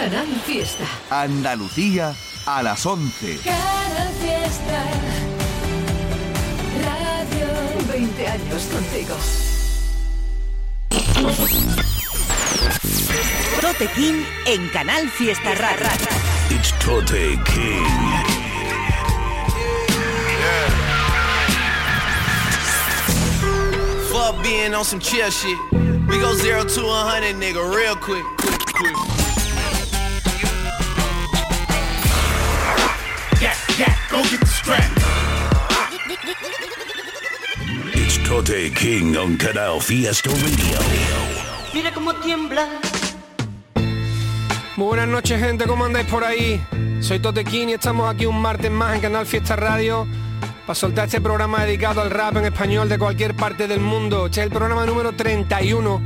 Canal Fiesta. Andalucía a las 11. Canal Fiesta. Radio 20 años contigo. Tote King en Canal Fiesta Rara. It's Tote King. Fuck being on some chill shit. We go zero to a hundred, nigga, real quick, quick, quick. Go get the strap. It's Tote King on Canal Fiesta Radio. Mira cómo tiembla. Muy buenas noches gente, ¿cómo andáis por ahí? Soy Totequín y estamos aquí un martes más en Canal Fiesta Radio para soltar este programa dedicado al rap en español de cualquier parte del mundo. Este es el programa número 31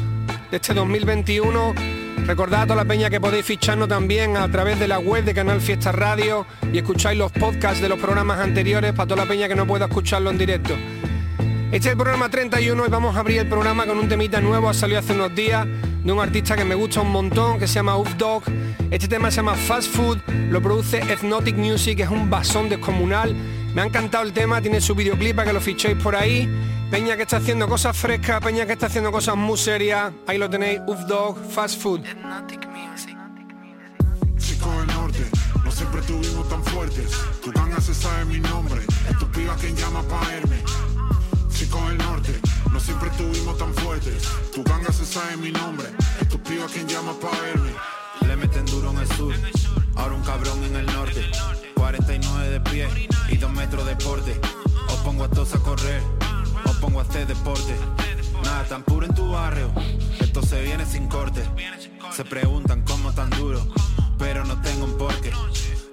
de este 2021. Recordad a toda la peña que podéis ficharnos también a través de la web de Canal Fiesta Radio y escucháis los podcasts de los programas anteriores para toda la peña que no pueda escucharlo en directo. Este es el programa 31 y vamos a abrir el programa con un temita nuevo, ha salido hace unos días, de un artista que me gusta un montón, que se llama Uf Dog. Este tema se llama Fast Food, lo produce Ethnotic Music, es un basón descomunal. Me ha encantado el tema, tiene su videoclip para que lo fichéis por ahí. Peña que está haciendo cosas frescas, Peña que está haciendo cosas muy serias. Ahí lo tenéis, Uf Dog, Fast Food. Chico del norte, no siempre estuvimos tan fuertes. Tu ganga se sabe mi nombre, es tu piba quien llama pa' verme. Chico del norte, no siempre estuvimos tan fuertes. Tu ganga se sabe mi nombre, es tu piba quien llama pa' verme. Le meten duro en el sur, ahora un cabrón en el norte. 49 de pie y 2 metros de porte. Os pongo a todos a correr, hacer deporte. Nada tan puro en tu barrio, esto se viene sin corte. Se preguntan cómo tan duro, pero no tengo un porqué.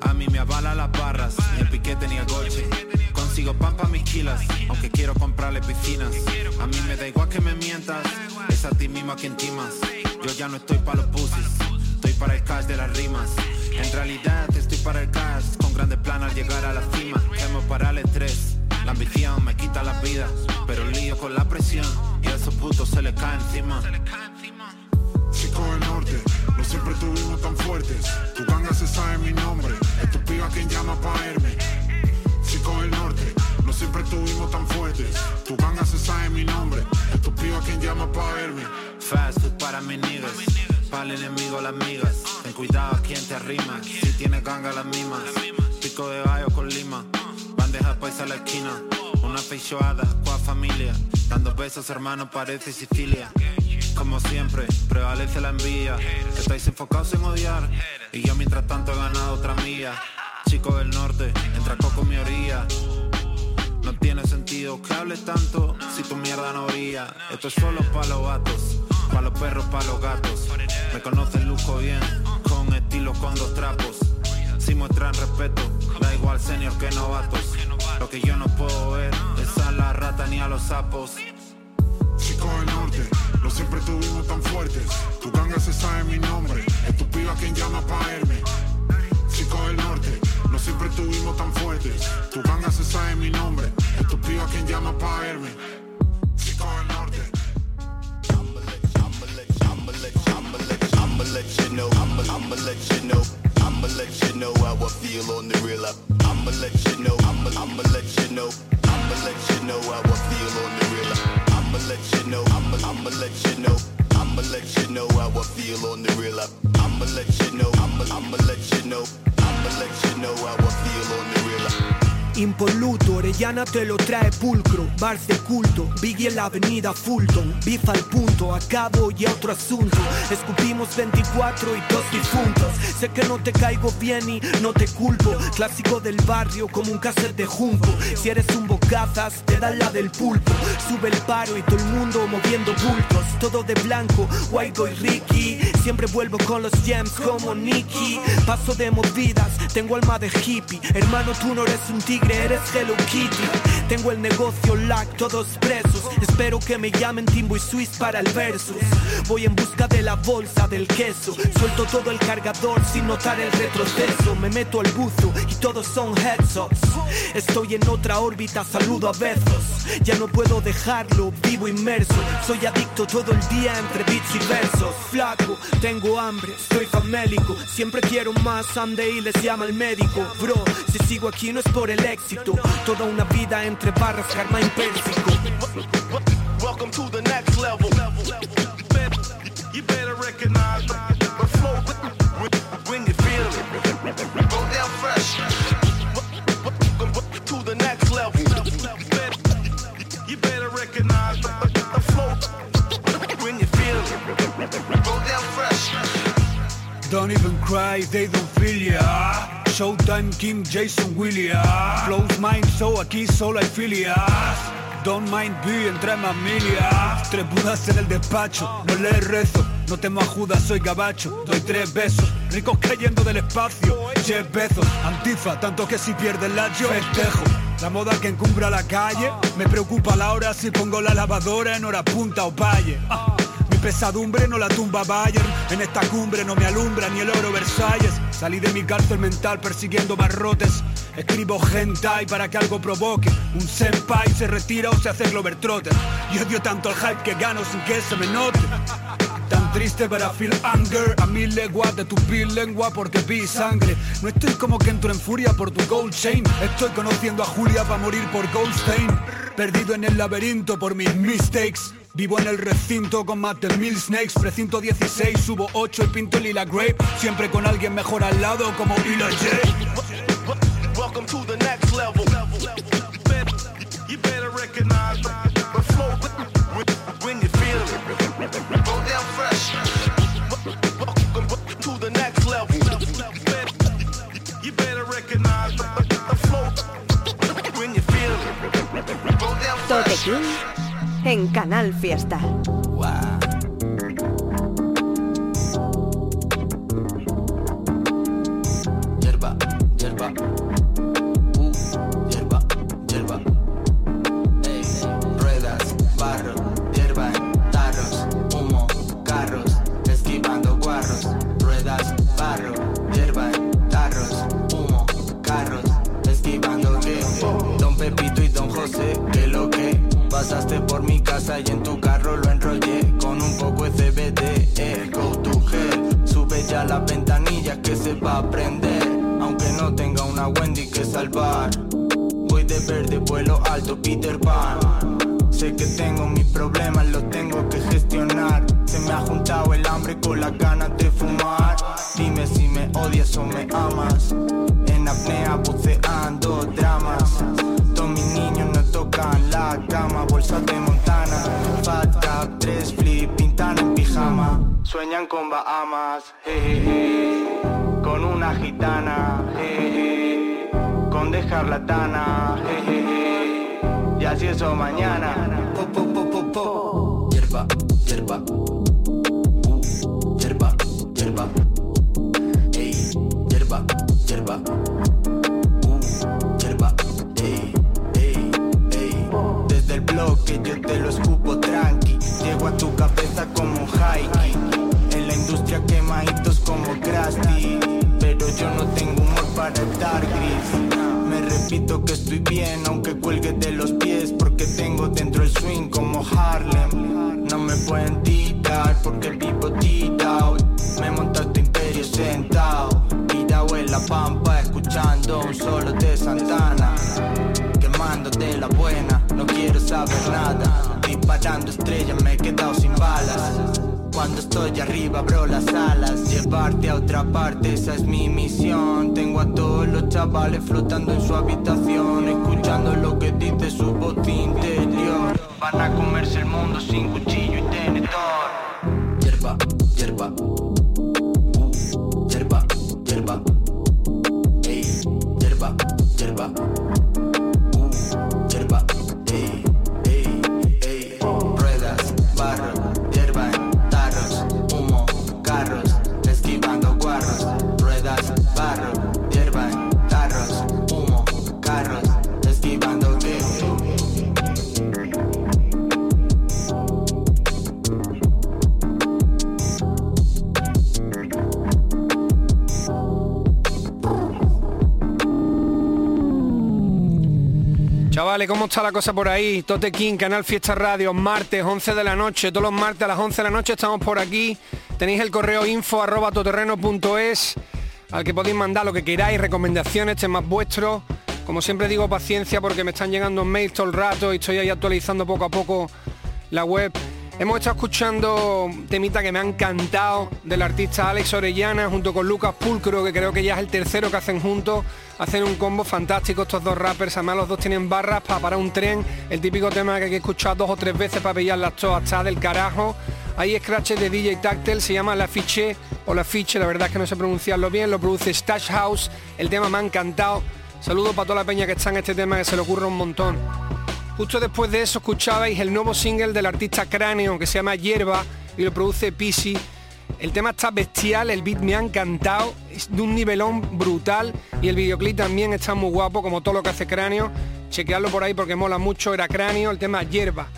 A mí me avala las barras, ni el piquete ni el golche. Consigo pan pa' mis kilas, aunque quiero comprarle piscinas. A mí me da igual que me mientas, es a ti mismo a quien timas. Yo ya no estoy pa' los pussies, estoy para el cash de las rimas. En realidad estoy para el cash, con grandes planes al llegar a la cima. Hemos para el estrés, la ambición me quita la vida, pero lío con la presión y a esos putos se les cae encima. Chico del norte, no siempre estuvimos tan fuertes. Tu ganga se sabe mi nombre, es tu piba quien llama pa' verme. Chico del norte, no siempre estuvimos tan fuertes. Tu ganga se sabe mi nombre, es tu piba quien llama pa' verme. Fast food para mis niggas, para el enemigo las migas. Ten cuidado a quien te arrima, si tienes ganga las mismas. Pico de gallo con lima, bandeja paisa a la esquina. Una feijoada, cua familia, dando besos hermanos parece Sicilia. Como siempre, prevalece la envidia. Estáis enfocados en odiar, y yo mientras tanto he ganado otra mía. Chico del norte, entra coco mi orilla. No tiene sentido que hables tanto si tu mierda no brilla. Esto es solo pa' los gatos, pa' los perros, pa' los gatos. Me conocen lujo bien, con estilo con dos trapos. Si muestran respeto, da igual senior que novatos. Lo que yo no puedo ver es a la rata ni a los sapos. Chico del norte, no siempre estuvimos tan fuertes. Tu ganga se sabe mi nombre, es tu piba quien llama pa' verme. Chico del norte, no siempre estuvimos tan fuertes. Tu ganga se sabe mi nombre, es tu piba quien llama pa' verme. Chico del norte. I'ma let you know, I'ma, I'ma let you know, I'ma let you know how I feel on the real up. I'ma let you know, I'ma, I'ma let you know, I'ma let you know how I feel on the real. I'ma let you know, I'ma, I'ma let you know, I'ma let you know how I feel on the real. I'ma let you know, I'ma, I'ma let you know, I'ma let you know how I feel on the real. Impoluto, Orellana te lo trae pulcro, bars de culto, Biggie en la avenida Fulton, bifa al punto, acabo y a otro asunto, escupimos 24 y dos difuntos, sé que no te caigo bien y no te culpo, clásico del barrio como un cassette de junco, si eres un bocazas te dan la del pulpo, sube el paro y todo el mundo moviendo bultos, todo de blanco, White y Ricky, siempre vuelvo con los gems como Nicky, paso de movidas, tengo alma de hippie, hermano tú no eres un tigre, querer é Hello Tengo el negocio todos presos. Espero que me llamen Timbo y Swiss para el versus. Voy en busca de la bolsa del queso. Suelto todo el cargador sin notar el retroceso. Me meto al buzo y todos son headshots. Estoy en otra órbita, saludo a besos. Ya no puedo dejarlo, vivo inmerso. Soy adicto todo el día entre beats y versos. Flaco, tengo hambre, estoy famélico. Siempre quiero más, ande y les llama el médico. Bro, si sigo aquí no es por el éxito. Toda una vida entre barras, karma impérsico. Welcome to the next level. You better recognize the flow when you feel it. Go down fresh. To the next level. You better recognize the flow when you feel it. Go down fresh. Don't even cry, they don't feel ya. Showtime King Jason Williams. Flows mine, so aquí solo hay filias. Don't mind be entre familias. Tres budas en el despacho, no le rezo. No temo a Judas, soy gabacho. Doy tres besos, ricos cayendo del espacio. Jeff Bezos, antifa, tanto que si pierden la yo festejo. La moda que encumbra la calle, me preocupa la hora si pongo la lavadora en hora punta o valle. Ah, pesadumbre no la tumba Bayern, en esta cumbre no me alumbra ni el oro Versalles. Salí de mi cárcel mental persiguiendo barrotes. Escribo hentai para que algo provoque. Un senpai se retira o se hace Globetrotter. Y odio tanto el hype que gano sin que se me note. Tan triste para feel anger A mil leguas de tu piel lengua porque vi sangre No estoy como que entro en furia por tu gold chain Estoy conociendo a Julia para morir por Goldstein Perdido en el laberinto por mis mistakes Vivo en el recinto con más de mil snakes Precinto 16, subo 8 y pinto lila grape Siempre con alguien mejor al lado como Ila J Welcome to the next level. You better recognize the flow when you feel it. Go down fresh. Welcome to the next level. You better recognize the flow when you feel it. Go down fresh. En Canal Fiesta. Yerba, yerba. Uh, yerba, yerba. Ey, ruedas, barro, hierba tarros, humo, carros, esquivando guarros. Ruedas, barro, hierba tarros, humo, carros, esquivando que. Don Pepito y Don José. Pasaste por mi casa y en tu carro lo enrollé con un poco de CBD, eh, go to hell. Sube ya las ventanillas que se va a prender, aunque no tenga una Wendy que salvar. Voy de verde, vuelo alto, Peter Pan. Sé que tengo mis problemas, los tengo que gestionar. Se me ha juntado el hambre con las ganas de fumar. Dime si me odias o me amas. En apnea buceando dramas. Bolsas de Montana, Fat Cap, tres flip, pintan en pijama. Sueñan con Bahamas, jejeje. Con una gitana, jejeje. Con dejar la tana, jejeje. Y así eso mañana. Po, po, po, yerba. Te lo escupo tranqui. Llego a tu cabeza como high En la industria quemaditos como Krusty. Pero yo no tengo humor para estar gris. Me repito que estoy bien, aunque cuelgue de los pies, porque tengo dentro el swing como Harlem. No me pueden tirar porque vivo tirado. Me tu imperio sentado, tirado en la pampa, escuchando un solo de Santana. Quemando de la saber nada. Disparando estrellas, me he quedado sin balas. Cuando estoy arriba abro las alas. Llevarte a otra parte, esa es mi misión. Tengo a todos los chavales flotando en su habitación Escuchando lo que dice su voz interior. Van a comerse el mundo sin cuchillo y tenedor. Yerba, yerba Uh, yerba, yerba Ey, yerba, yerba ¿cómo está la cosa por ahí? Tote King, Canal Fiesta Radio, martes, 11 de la noche. Todos los martes a las 11 de la noche estamos por aquí. Tenéis el correo info arroba toterreno.es al que podéis mandar lo que queráis, recomendaciones, temas vuestros. Como siempre digo, paciencia porque me están llegando mails todo el rato y estoy ahí actualizando poco a poco la web. Hemos estado escuchando temita que me ha encantado del artista Alex Orellana junto con Lucas Pulcro, que creo que ya es el tercero que hacen juntos. Hacen un combo fantástico estos dos rappers, además los dos tienen barras para parar un tren, el típico tema que hay que escuchar dos o tres veces para pillar las todas, está del carajo. Hay scratches de DJ Tactel, se llama La Fiche o La Fiche, la verdad es que no sé pronunciarlo bien, lo produce Stash House, el tema me ha encantado. Saludos para toda la peña que está en este tema, que se le ocurre un montón. Justo después de eso escuchabais el nuevo single del artista Cráneo que se llama Hierba y lo produce Pisi. El tema está bestial, el beat me ha encantado, es de un nivelón brutal y el videoclip también está muy guapo como todo lo que hace Cráneo. Chequeadlo por ahí porque mola mucho, era Cráneo, el tema Hierba.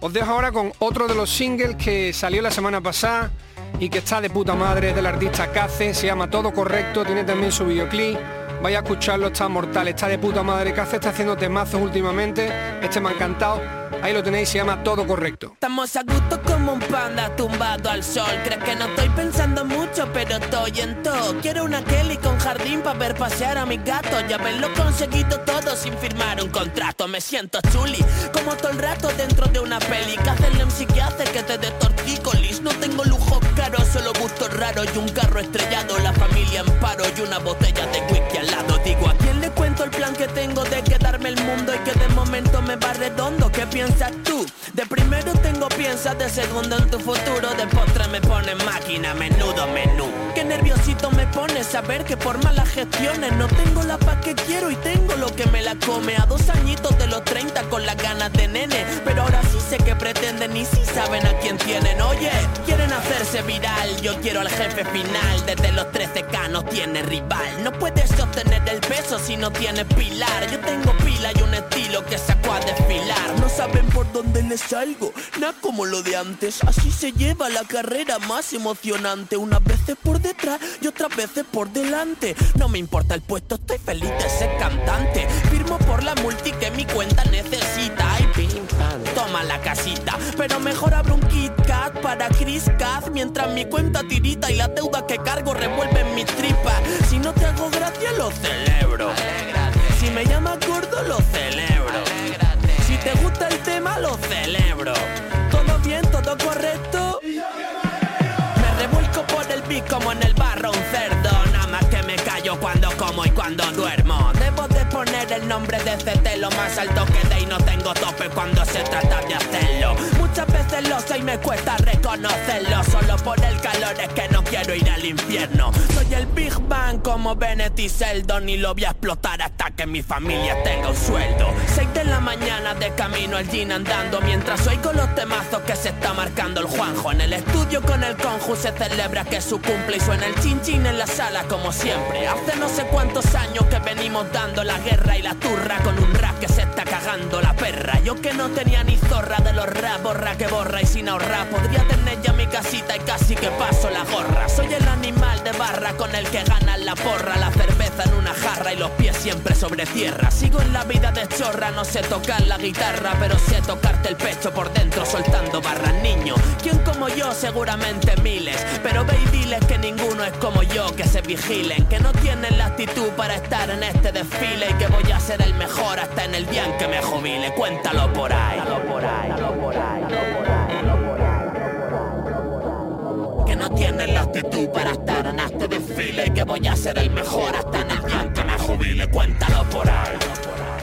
Os dejo ahora con otro de los singles que salió la semana pasada y que está de puta madre del artista Cace, se llama Todo Correcto, tiene también su videoclip. Vaya a escucharlo, está mortal, está de puta madre. Cace está haciendo temazos últimamente, este me ha encantado. Ahí lo tenéis, se llama Todo Correcto. Estamos a gusto como un panda tumbado al sol. Crees que no estoy pensando mucho, pero estoy en todo. Quiero una Kelly con jardín para ver pasear a mis gatos. Ya haberlo conseguido todo sin firmar un contrato. Me siento chuli, como todo el rato dentro de una peli. Que hacerle un que hace que te dé tortícolis. No tengo lujo caro, solo gusto raro y un carro estrellado. La familia en paro y una botella de whisky al. Cuento el plan que tengo de quedarme el mundo y que de momento me va redondo? ¿Qué piensas tú? De primero tengo piensa, de segundo en tu futuro, de postre me pone máquina, menudo menú. Qué nerviosito me pone saber que por malas gestiones no tengo la paz que quiero y tengo lo que me la come. A dos añitos de los 30 con las ganas de nene, pero ahora sí sé que pretenden y sí saben a quién tienen. Oye, quieren hacerse viral, yo quiero al jefe final. Desde los 13k no tiene rival. No puedes sostener el peso si no tienes pilar. Yo tengo pila y un estilo que sacó a desfilar. No saben por dónde les salgo, nada como lo de antes. Así se lleva la carrera más emocionante. Unas veces por detrás y otras veces por delante. No me importa el puesto, estoy feliz de ser cantante. Firmo por la multi que mi cuenta necesita. Toma la casita. Pero mejor abro un Kit Kat para Chris Kat. Mientras mi cuenta tirita y la deuda que cargo revuelven mi tripa. Si no te hago gracia, lo celebro. Si me llamas gordo, lo celebro. Si te gusta el tema, lo celebro. Todo bien, todo correcto. Me revuelco por el beat como en el barro un cerdo. Nada más que me callo cuando como y cuando duermo. Nombre de CT lo más alto que de y no tengo tope cuando se trata de hacerlo. Sé y me cuesta reconocerlo. Solo por el calor es que no quiero ir al infierno. Soy el Big Bang como Bennett y Sheldon y lo voy a explotar hasta que mi familia tenga un sueldo. 6 de la mañana de camino al gym andando mientras oigo los temazos que se está marcando el Juanjo. En el estudio con el conju se celebra que su cumple y suena el chin chin en la sala como siempre. Hace no sé cuántos años que venimos dando la guerra y la turra con un rap que se está cagando la perra. Yo que no tenía ni zorra de los rap, borra que borra y sin ahorrar. Podría tener ya mi casita y casi que paso la gorra. Soy el animal de barra con el que ganan la porra. La cerveza en una jarra y los pies siempre sobre tierra. Sigo en la vida de chorra, no sé tocar la guitarra, pero sé tocarte el pecho por dentro soltando barras, niño. ¿Quién como yo? Seguramente miles. Pero ve y diles que ninguno es como yo, que se vigilen, que no tienen la actitud para estar en este desfile y que voy a ser el mejor hasta en el día en que me jubile. Cuéntalo por ahí. Que no tienen la actitud para estar en este desfile que voy a ser el mejor hasta en el día que me. Cuéntalo por ahí.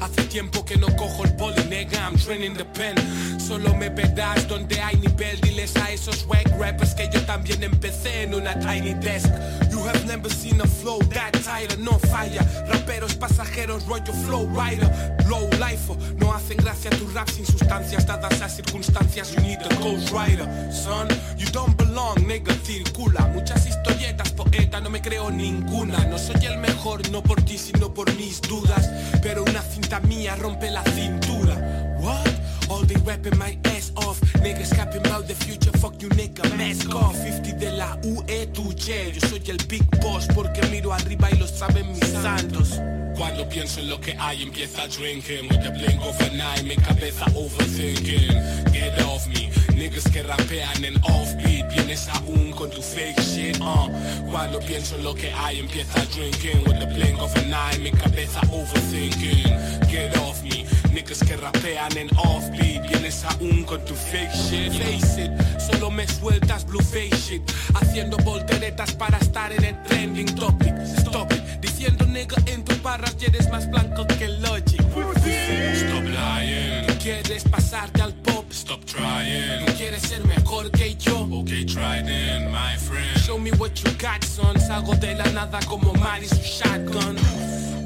Hace tiempo que no cojo el poli, nega, I'm training the pen. Solo me verás donde hay nivel. Diles a esos wack rappers que yo también empecé en una tiny desk. You have never seen a flow that tighter, no falla. Raperos pasajeros, rollo flow rider. Low life, no hace hacen gracia tu rap sin sustancias dadas las circunstancias. You need a ghost rider, son. You don't belong, nigga, circula. Muchas historietas, poeta, no me creo ninguna. No soy el mejor, no por ti, sino por mis dudas. Pero una cinta mía rompe la cintura. What? All they rapping my ass off. Niggas capping out the future, fuck you nigga, mask off. 50 de la UE, tu J. Yo soy el big boss porque miro arriba y lo saben mis santos. Cuando pienso en lo que hay empieza drinking. With the blink of an eye mi cabeza overthinking. Get off me Niggas que rapean en offbeat. Vienes aún con tu fake shit uh. Cuando pienso en lo que hay empieza drinking. With the blink of an eye mi cabeza overthinking. Get off me Niggas que rapean en offbeat. Vienes aún con tu fake shit. Face it Solo me sueltas blue face shit. Haciendo volteretas para estar en el trending topic. Stop it Diciendo nigga en tus barras y eres más blanco que Logic. Stop lying. ¿Quieres pasarte al pop? Stop trying. ¿Quieres ser mejor que yo? Ok, try then, my friend. Show me what you got, son. Salgo de la nada como Mari su shotgun.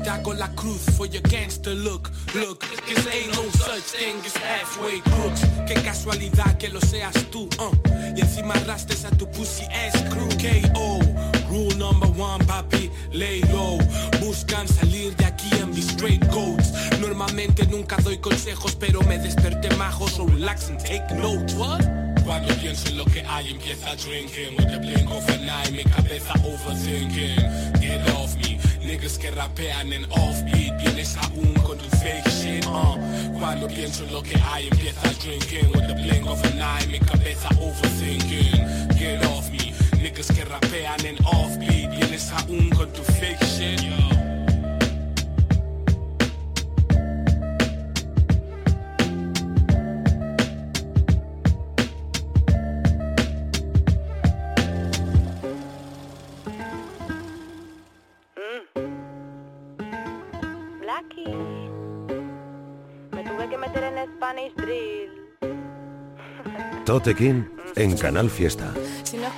Te hago la cruz for your gangster look Look, cause ain't no such thing as halfway crooks. Qué casualidad que lo seas tú, uh. Y encima arrastres a tu pussy ass crew K.O. Rule number one, papi, lay low. Buscan salir de aquí en mis straight goats. Normalmente nunca doy consejos Pero me desperté majo So relax and take notes, what? Cuando pienso en lo que hay empieza drinking. With the blink of an eye mi cabeza overthinking. Get off me. Niggas que rapean en offbeat. Vienes aún con tu fake shit uh. Cuando pienso en lo que hay empieza drinking. With the blink of an eye mi cabeza overthinking. Get off me Niggas que rapean en offbeat Vienes aún con tu fake shit yo. Blackie. Me tuve que meter en Spanish Drill. Tote King en Canal Fiesta.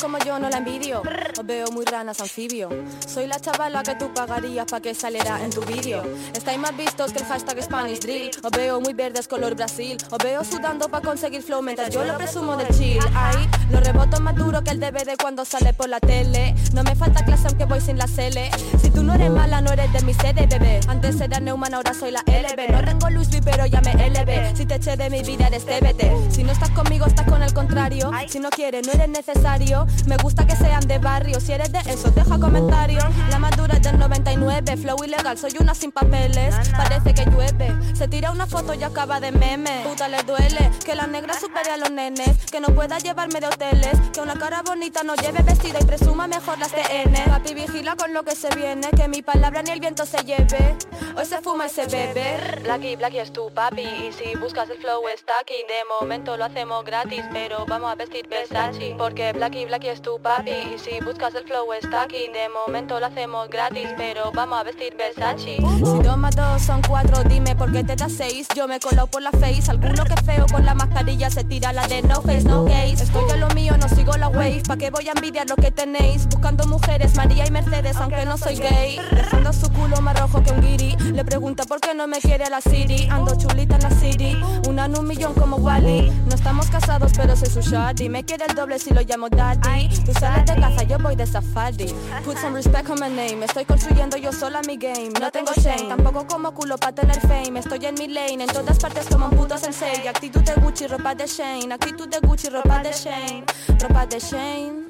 Como yo, no la envidio. Os veo muy ranas anfibio. Soy la chavala que tú pagarías para que saliera en tu vídeo. Estáis más vistos que el hashtag Spanish Drill. Os veo muy verdes color Brasil. Os veo sudando para conseguir flow mientras yo lo presumo del chill. Ahí los rebotos más duro que el DVD cuando sale por la tele. No me falta clase aunque voy sin la cele. Si tú no eres mala, no eres de mi sede, bebé. Antes era Neumann, ahora soy la LB. No tengo luz, pero ya me elevé. Si te eché de mi vida, eres TBT. Si no estás conmigo, estás con el contrario. Si no quieres, no eres necesario. Me gusta que sean de barrio. Si eres de eso, deja comentarios. La más dura es del 99. Flow ilegal, soy una sin papeles. Parece que llueve. Se tira una foto y acaba de meme. Puta le duele que la negra supere a los nenes. Que no pueda llevarme de Que una cara bonita no lleve vestida y presuma mejor las TN. Papi, vigila con lo que se viene. Que mi palabra ni el viento se lleve. Hoy se fuma y se bebe. Blacky, Blacky es tu papi. Y si buscas el flow está aquí. De momento lo hacemos gratis. Pero vamos a vestir Versace. Porque Blacky, Blacky es tu papi. Y si buscas el flow está aquí. De momento lo hacemos gratis. Pero vamos a vestir Versace. Si dos más dos son cuatro, dime por qué te das seis. Yo me colo por la face. Alguno que feo con la mascarilla se tira la de no face, no case. Estoy lo mío, no sigo la wave. ¿Pa' qué voy a envidiar lo que tenéis? Buscando mujeres, María y Mercedes, aunque no soy gay. Dejando su culo más rojo que un guiri. Le pregunta por qué no me quiere a la city. Ando chulita en la city. Una en un millón como Wally. No estamos casados, pero soy su shawty. Me quiere el doble si lo llamo daddy. Tú sales de casa, yo voy de safari. Put some respect on my name. Estoy construyendo yo sola mi game. No tengo shame, tampoco como culo pa' tener fame. Estoy en mi lane, en todas partes como un puto sensei. Actitud de Gucci, ropa de Shane. Actitud de Gucci, ropa de Shane. Ropa de Shane.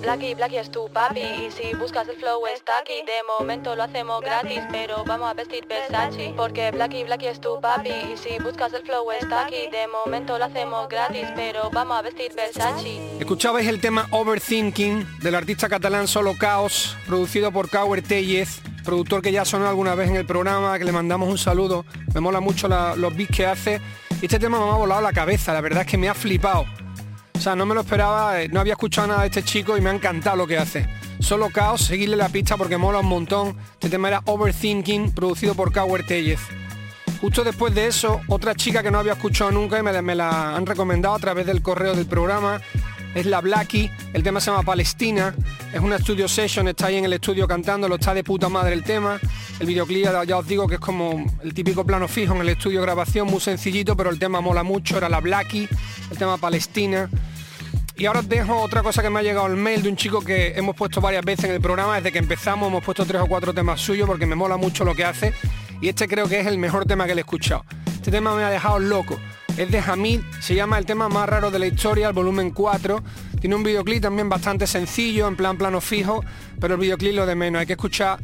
Blacky, Blacky es tu papi. Y si buscas el flow está aquí. De momento lo hacemos gratis, pero vamos a vestir Versace. Porque Blacky, Blacky es tu papi. Y si buscas el flow está aquí. De momento lo hacemos gratis, pero vamos a vestir Versace. Escuchabais el tema Overthinking del artista catalán Solo Caos, producido por Cauer Tellez, productor que ya sonó alguna vez en el programa, que le mandamos un saludo. Me mola mucho la- los beats que hace. Y este tema me ha volado la cabeza, la verdad es que me ha flipado. Sea, no me lo esperaba, eh, no había escuchado nada de este chico y me ha encantado lo que hace. Solo Caos, seguirle la pista porque mola un montón. Este tema era Overthinking, producido por Cauer Tellez. Justo después de eso, otra chica que no había escuchado nunca y me, la- han recomendado a través del correo del programa es la Blackie, el tema se llama Palestina, es una studio session, está ahí en el estudio cantando, lo está de puta madre el tema, el videoclip ya, os digo que es como el típico plano fijo en el estudio grabación, muy sencillito, pero el tema mola mucho, era la Blackie, el tema Palestina. Y ahora os dejo otra cosa que me ha llegado el mail de un chico que hemos puesto varias veces en el programa, desde que empezamos hemos puesto tres o cuatro temas suyos porque me mola mucho lo que hace y este creo que es el mejor tema que le he escuchado. Este tema me ha dejado loco. Es de Hamid, se llama el tema más raro de la historia, el volumen 4. Tiene un videoclip también bastante sencillo, en plan plano fijo, pero el videoclip lo de menos. Hay que escuchar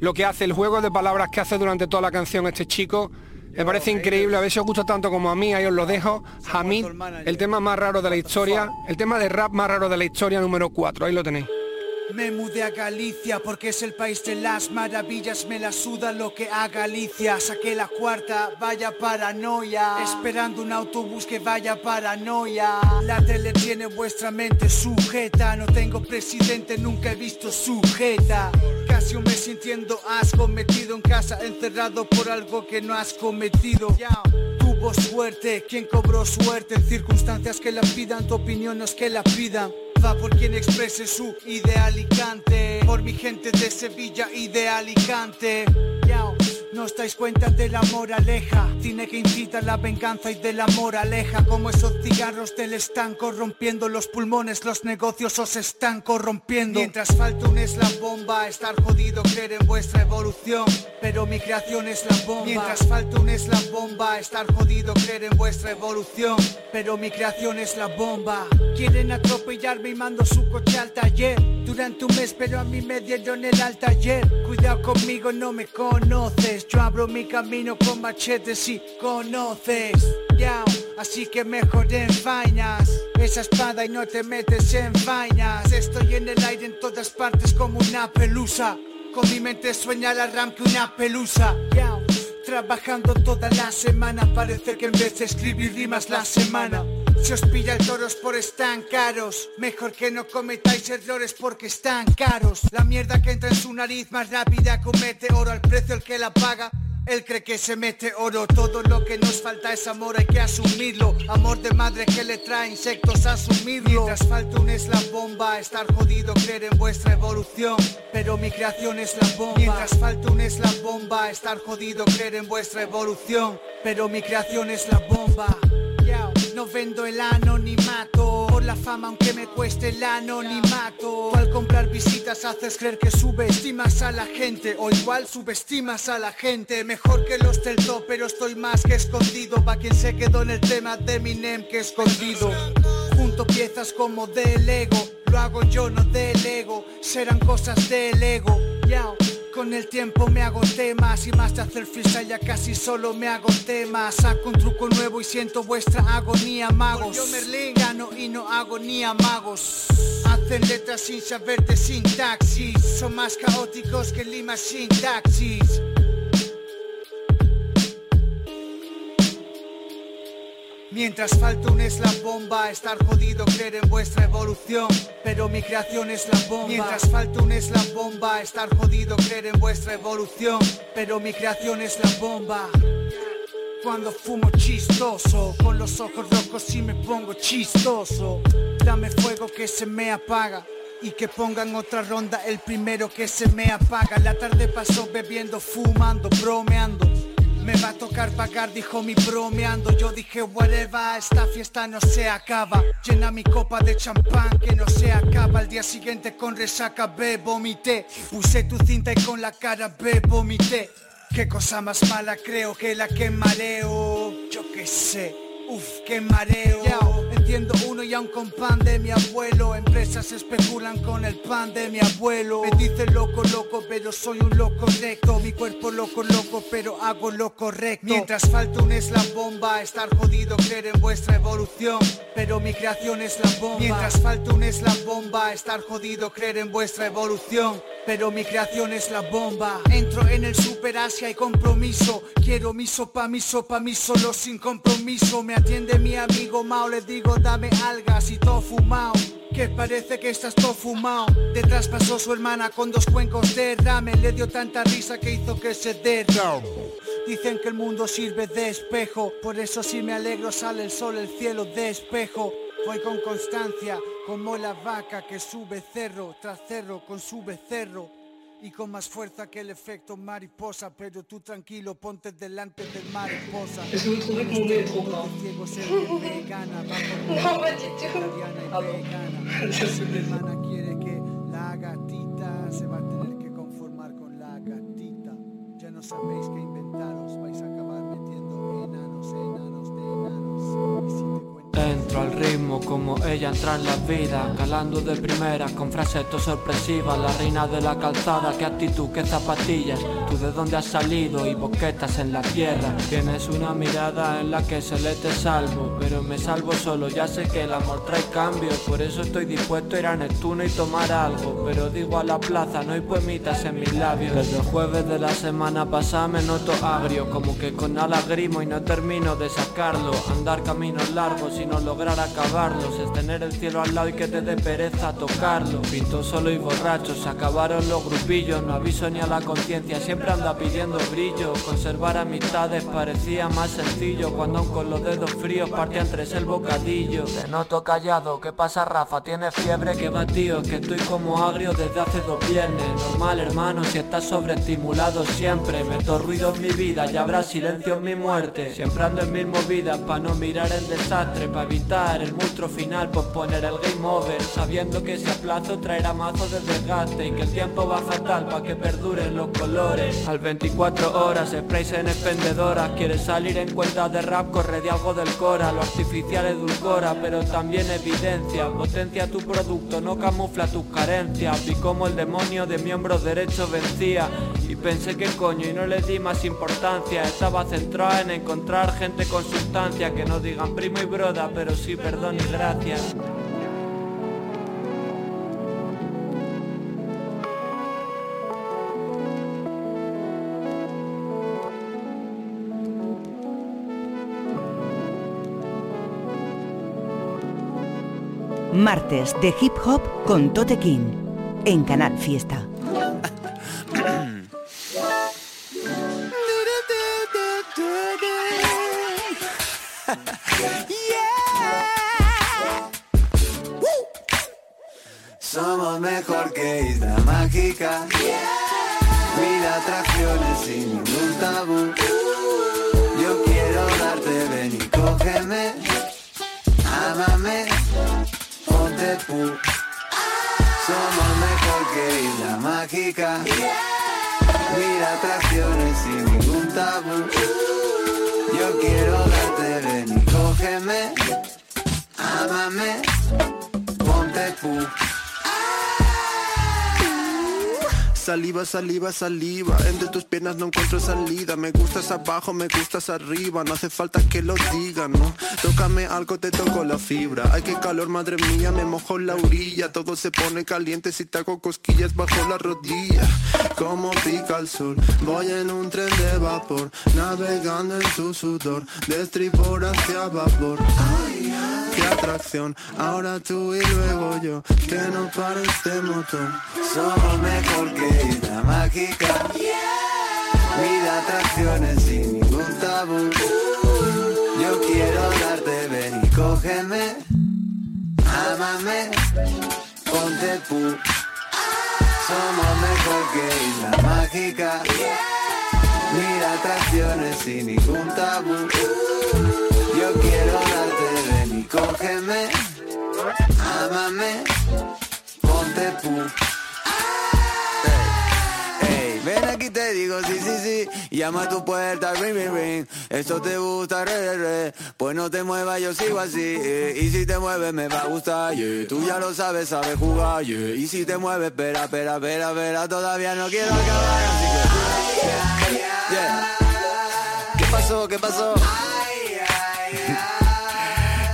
lo que hace, el juego de palabras que hace durante toda la canción este chico. Me parece increíble, a ver si os gusta tanto como a mí, ahí os lo dejo. Hamid, el tema más raro de la historia, el tema de rap más raro de la historia número 4, ahí lo tenéis. Me mudé a Galicia porque es el país de las maravillas, me la suda lo que a Galicia. Saqué la cuarta, vaya paranoia. Esperando un autobús que vaya paranoia. La tele tiene vuestra mente sujeta. No tengo presidente, nunca he visto sujeta. Casi un mes sintiendo asco, metido en casa, encerrado por algo que no has cometido. Tuvo suerte, quien cobró suerte circunstancias que la pidan, tu opinión no es que la pidan. Va por quien exprese su idea Alicante Por mi gente de Sevilla y de Alicante. No estáis cuenta de la moraleja Tiene que incita la venganza y de la moraleja Como esos cigarros del están corrompiendo los pulmones Los negocios os están corrompiendo. Mientras falta un eslabón bomba Estar jodido creer en vuestra evolución. Pero mi creación es la bomba. Mientras falta un eslabón bomba Estar jodido creer en vuestra evolución. Pero mi creación es la bomba. Quieren atropellarme y mando su coche al taller. Durante un mes pero a mí me dieron el al taller Cuidado conmigo no me conoces Yo abro mi camino con machetes si conoces. Yao, así que mejor en vainas. Esa espada y no te metes en vainas. Estoy en el aire en todas partes como una pelusa. Con mi mente sueña la ram que una pelusa. Yao, Trabajando toda la semana. Parece que en vez de escribir rimas la semana se os pilla el toros por están caros Mejor que no cometáis errores porque están caros La mierda que entra en su nariz más rápida comete oro al precio el que la paga él cree que se mete oro, todo lo que nos falta es amor, hay que asumirlo. Amor de madre que le trae insectos, asumirlo. Mientras falta un eslabón bomba, estar jodido, creer en vuestra evolución. Pero mi creación es la bomba. Mientras falta un eslabón bomba, estar jodido, creer en vuestra evolución. Pero mi creación es la bomba. No vendo el anonimato. Por la fama aunque me cueste el anonimato. Al comprar visitas haces creer que subestimas a la gente O igual subestimas a la gente. Mejor que los del top pero estoy más que escondido. Pa' quien se quedó en el tema de Eminem que escondido. Junto piezas como del ego Lo hago yo, no del ego. Serán cosas del ego. Con el tiempo me hago temas y más de hacer freestyle ya casi solo me hago temas. Saco un truco nuevo y siento vuestra agonía magos. Yo Merlin gano y no hago ni amagos. Hacen letras sin saber de sintaxis. Son más caóticos que Lima sin taxis Mientras falta un eslabón bomba, estar jodido, creer en vuestra evolución. Pero mi creación es la bomba. Mientras falta un eslabón bomba, estar jodido, creer en vuestra evolución. Pero mi creación es la bomba. Cuando fumo chistoso, con los ojos rojos y me pongo chistoso. Dame fuego que se me apaga. Y que pongan otra ronda, el primero que se me apaga. La tarde pasó bebiendo, fumando, bromeando. Me va a tocar pagar, dijo mi bromeando. Yo dije, whatever, esta fiesta no se acaba. Llena mi copa de champán que no se acaba. Al día siguiente con resaca, ve, vomité. Puse tu cinta y con la cara, ve, vomité. Qué cosa más mala creo que la que mareo. Yo qué sé. Uf, qué mareo. Yao, entiendo uno y aún con pan de mi abuelo. Empresas especulan con el pan de mi abuelo. Me dicen loco, loco, pero soy un loco recto. Mi cuerpo loco, loco, pero hago lo correcto. Mientras falta un eslabón bomba, estar jodido, creer en vuestra evolución. Pero mi creación es la bomba. Mientras falta un eslabón bomba, estar jodido, creer en vuestra evolución. Pero mi creación es la bomba. Entro en el super Asia y compromiso. Quiero mi sopa, mi sopa, mi solo sin compromiso. Me atiende mi amigo Mao, le digo dame algas y todo fumao. Que parece que estás todo. Detrás pasó su hermana con dos cuencos de ramen. Le dio tanta risa que hizo que se derrame. Dicen que el mundo sirve de espejo, por eso si me alegro sale el sol, el cielo de espejo. Voy con constancia, como la vaca que sube cerro tras cerro con su becerro. Y con más fuerza que el efecto mariposa, pero tú tranquilo, ponte delante del mariposa. Que mon nez est trop grand. Non, pas du tout. Ah bon. hermana quiere que la gatita se va a tener que conformar con la gatita. Ya no sabéis qué Al ritmo como ella entra en la vida Calando de primera con frases to sorpresivas La reina de la calzada, qué actitud, qué zapatillas Tú de dónde has salido y boquetas en la tierra. Tienes una mirada en la que se le te salvo Pero me salvo solo, ya sé que el amor trae cambios Por eso estoy dispuesto a ir a Neptuno y tomar algo Pero digo a la plaza, no hay poemitas en mis labios. Desde el jueves de la semana pasada me noto agrio Como que con alas grimo y no termino de sacarlo Andar caminos largos y no lograr acabarlos Es tener el cielo al lado y que te dé pereza tocarlo. Pinto solo y borracho, se acabaron los grupillos No aviso ni a la conciencia, siempre anda pidiendo brillo. Conservar amistades parecía más sencillo Cuando aún con los dedos fríos partían tres el bocadillo. Te noto callado, ¿qué pasa Rafa? ¿Tienes fiebre? Que va tío, que estoy como agrio desde hace dos viernes. Normal hermano, si estás sobreestimulado siempre. Meto ruido en mi vida y habrá silencio en mi muerte. Siempre ando en mis movidas pa' no mirar el desastre Pa' evitar el monstruo final, posponer el game over Sabiendo que ese aplazo traerá mazos de desgaste Y que el tiempo va fatal pa' que perduren los colores. Al 24 horas, sprays en expendedoras Quieres salir en cuenta de rap, corre de algo del cora Lo artificial edulcora, pero también evidencia Potencia tu producto, no camufla tus carencias Vi como el demonio de miembros derechos vencía pensé que coño y no le di más importancia Estaba centrada en encontrar gente con sustancia Que no digan primo y broda, pero sí perdón y gracias Martes de Hip Hop con Tote King en Canal Fiesta. Mágica. Mil atracciones sin ningún tabú. Yo quiero darte, ven y cógeme. Ámame, ponte pu. Saliva, saliva, saliva. Entre tus piernas no encuentro salida. Me gustas abajo, me gustas arriba. No hace falta que lo digan, ¿no? Tócame algo, te toco la fibra. Ay, qué calor, madre mía, me mojo la orilla. Todo se pone caliente si te hago cosquillas bajo la rodilla. Como pica el sol. Voy en un tren de vapor, navegando en tu sudor. De estribor hacia vapor. Ay, qué atracción. Ahora tú y luego yo. Que no pare este motor. Somos mejor que Isla Mágica. Mil atracciones sin ningún tabú. Yo quiero darte, ven y cógeme. Ámame, ponte pu. Somos mejor que Isla Mágica. Mil atracciones sin ningún tabú. Yo quiero darte, ven y cógeme. Ámame, ponte pu. Ven aquí te digo sí, sí, sí. Llama a tu puerta, ring, ring, ring. Esto te gusta, re, re, re. Pues no te muevas, yo sigo así. Eh. Y si te mueves me va a gustar, yeah Tú ya lo sabes, sabes jugar, yeah Y si te mueves, espera, espera, espera, espera. Todavía no quiero acabar, así que Yeah. ¿Qué pasó, qué pasó?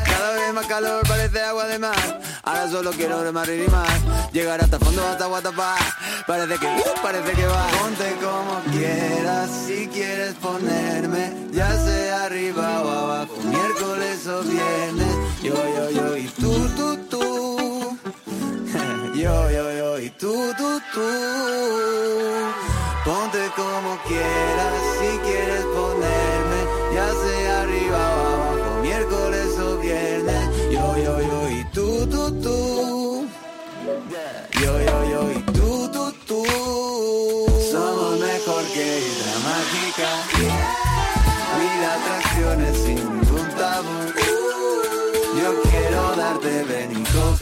Cada vez más calor, parece agua de mar. Ahora solo quiero remar y rimar Llegar hasta fondo, hasta Guatapá Parece que, parece que va. Ponte como quieras Si quieres ponerme Ya sea arriba o abajo. Miércoles o viernes Yo, yo, yo y tú, tú, tú. Yo, yo, yo y tú, tú, tú. Ponte como quieras Si quieres ponerme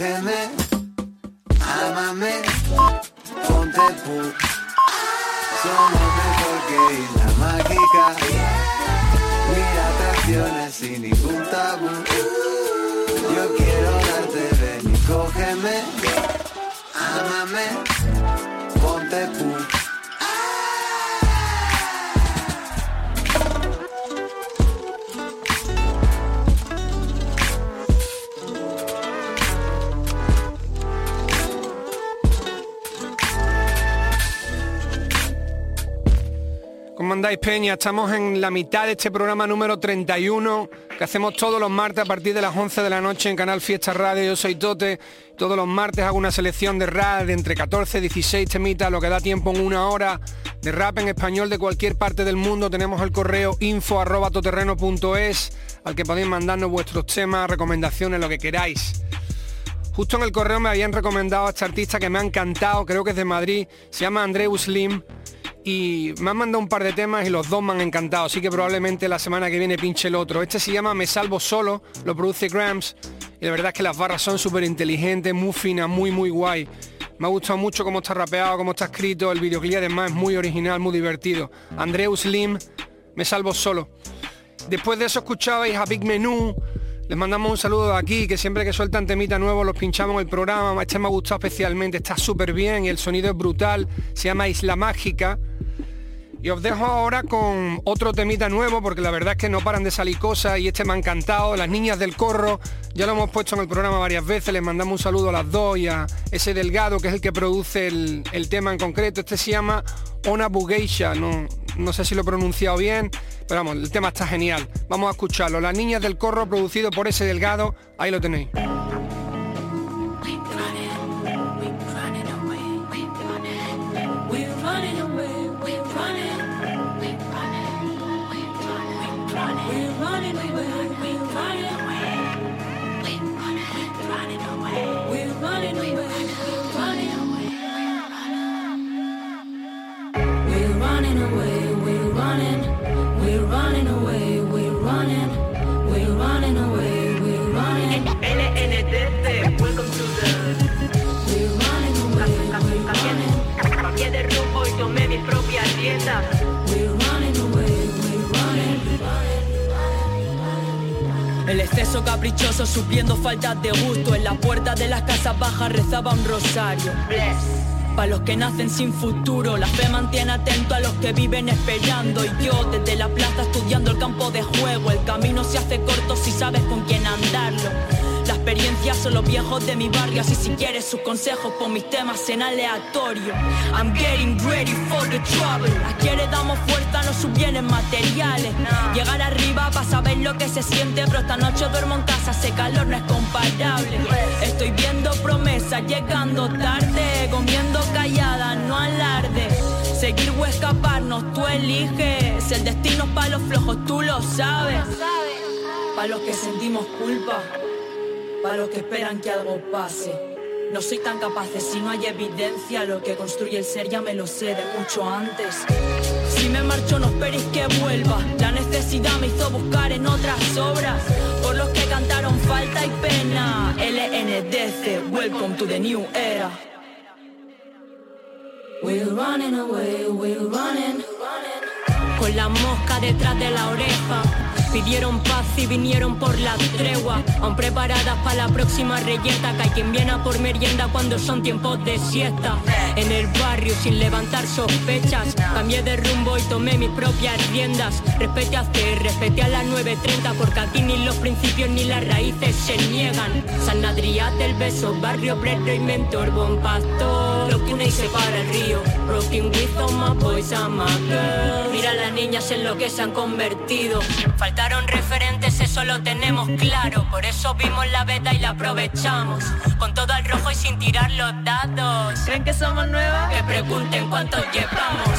cógeme, ámame, ponte pu. Somos mejor que Isla Mágica. Mira atracciones sin ningún tabú. Yo quiero darte, ven y cógeme, ámame, andáis, Peña? Estamos en la mitad de este programa número 31 que hacemos todos los martes a partir de las 11 de la noche en Canal Fiesta Radio. Yo soy Tote. Todos los martes hago una selección de rap de entre 14 y 16 temitas, lo que da tiempo en una hora de rap en español de cualquier parte del mundo. Tenemos el correo info arroba al que podéis mandarnos vuestros temas, recomendaciones, lo que queráis. Justo en el correo me habían recomendado a este artista que me ha encantado, creo que es de Madrid, se llama Andreu Slim y me han mandado un par de temas y los dos me han encantado, así que probablemente la semana que viene pinche el otro. Este se llama Me Salvo Solo, lo produce Grams y la verdad es que las barras son súper inteligentes, muy finas, muy muy guay. Me ha gustado mucho cómo está rapeado, cómo está escrito, el videoclip además es muy original, muy divertido. Andreu Slim, Me Salvo Solo. Después de eso escuchabais a Big Menú, les mandamos un saludo de aquí, que siempre que sueltan temita nuevo los pinchamos en el programa. Este me ha gustado especialmente, está súper bien y el sonido es brutal. Se llama Isla Mágica. Y os dejo ahora con otro temita nuevo, porque la verdad es que no paran de salir cosas y este me ha encantado. Las niñas del corro, ya lo hemos puesto en el programa varias veces, les mandamos un saludo a las dos y a ese delgado que es el que produce el, el tema en concreto. Este se llama Ona Bugeisha, no, no sé si lo he pronunciado bien, pero vamos, el tema está genial. Vamos a escucharlo. Las niñas del corro, producido por ese delgado, ahí lo tenéis. Supliendo faltas de gusto En la puerta de las casas bajas rezaba un rosario para los que nacen sin futuro, la fe mantiene atento a los que viven esperando. Y yo desde la plaza estudiando el campo de juego. El camino se hace corto si sabes con quién andarlo. La experiencia son los viejos de mi barrio. Así si quieres sus consejos, pon mis temas en aleatorio. I'm getting ready for the trouble. Aquí heredamos fuerza, no sus bienes materiales. Llegar arriba para saber lo que se siente. Pero esta noche duermo en casa, ese calor no es comparable. Estoy viendo promesas, llegando tarde, comiendo callada, no alarde. Seguir o escaparnos, tú eliges. El destino es para los flojos, tú lo sabes. Para los que sentimos culpa, para los que esperan que algo pase. No soy tan capaz de si no hay evidencia, lo que construye el ser ya me lo sé de mucho antes. Si me marcho no esperéis que vuelva, la necesidad me hizo buscar en otras obras. Por los que cantaron falta y pena, LNDC, welcome to the new era. We're running away, we're running. Con la mosca detrás de la oreja. Pidieron paz y vinieron por la tregua. Aún preparadas para la próxima reyerta. Que hay quien viene a por merienda cuando son tiempos de siesta. En el barrio sin levantar sospechas. Cambié de rumbo y tomé mis propias riendas. Respete a hacer, respete a las 9.30. Porque aquí ni los principios ni las raíces se niegan. San Adrián del Beso, Barrio Brero y Mentor, Bon Pastor. Lo que une y separa el río. Rocking with all my boys and my girls. Mira las niñas en lo que se han convertido. Faltaron referentes, eso lo tenemos claro. Por eso vimos la beta y la aprovechamos. Con todo al rojo y sin tirar los dados. ¿Creen que somos nuevas? Que pregunten cuántos llevamos.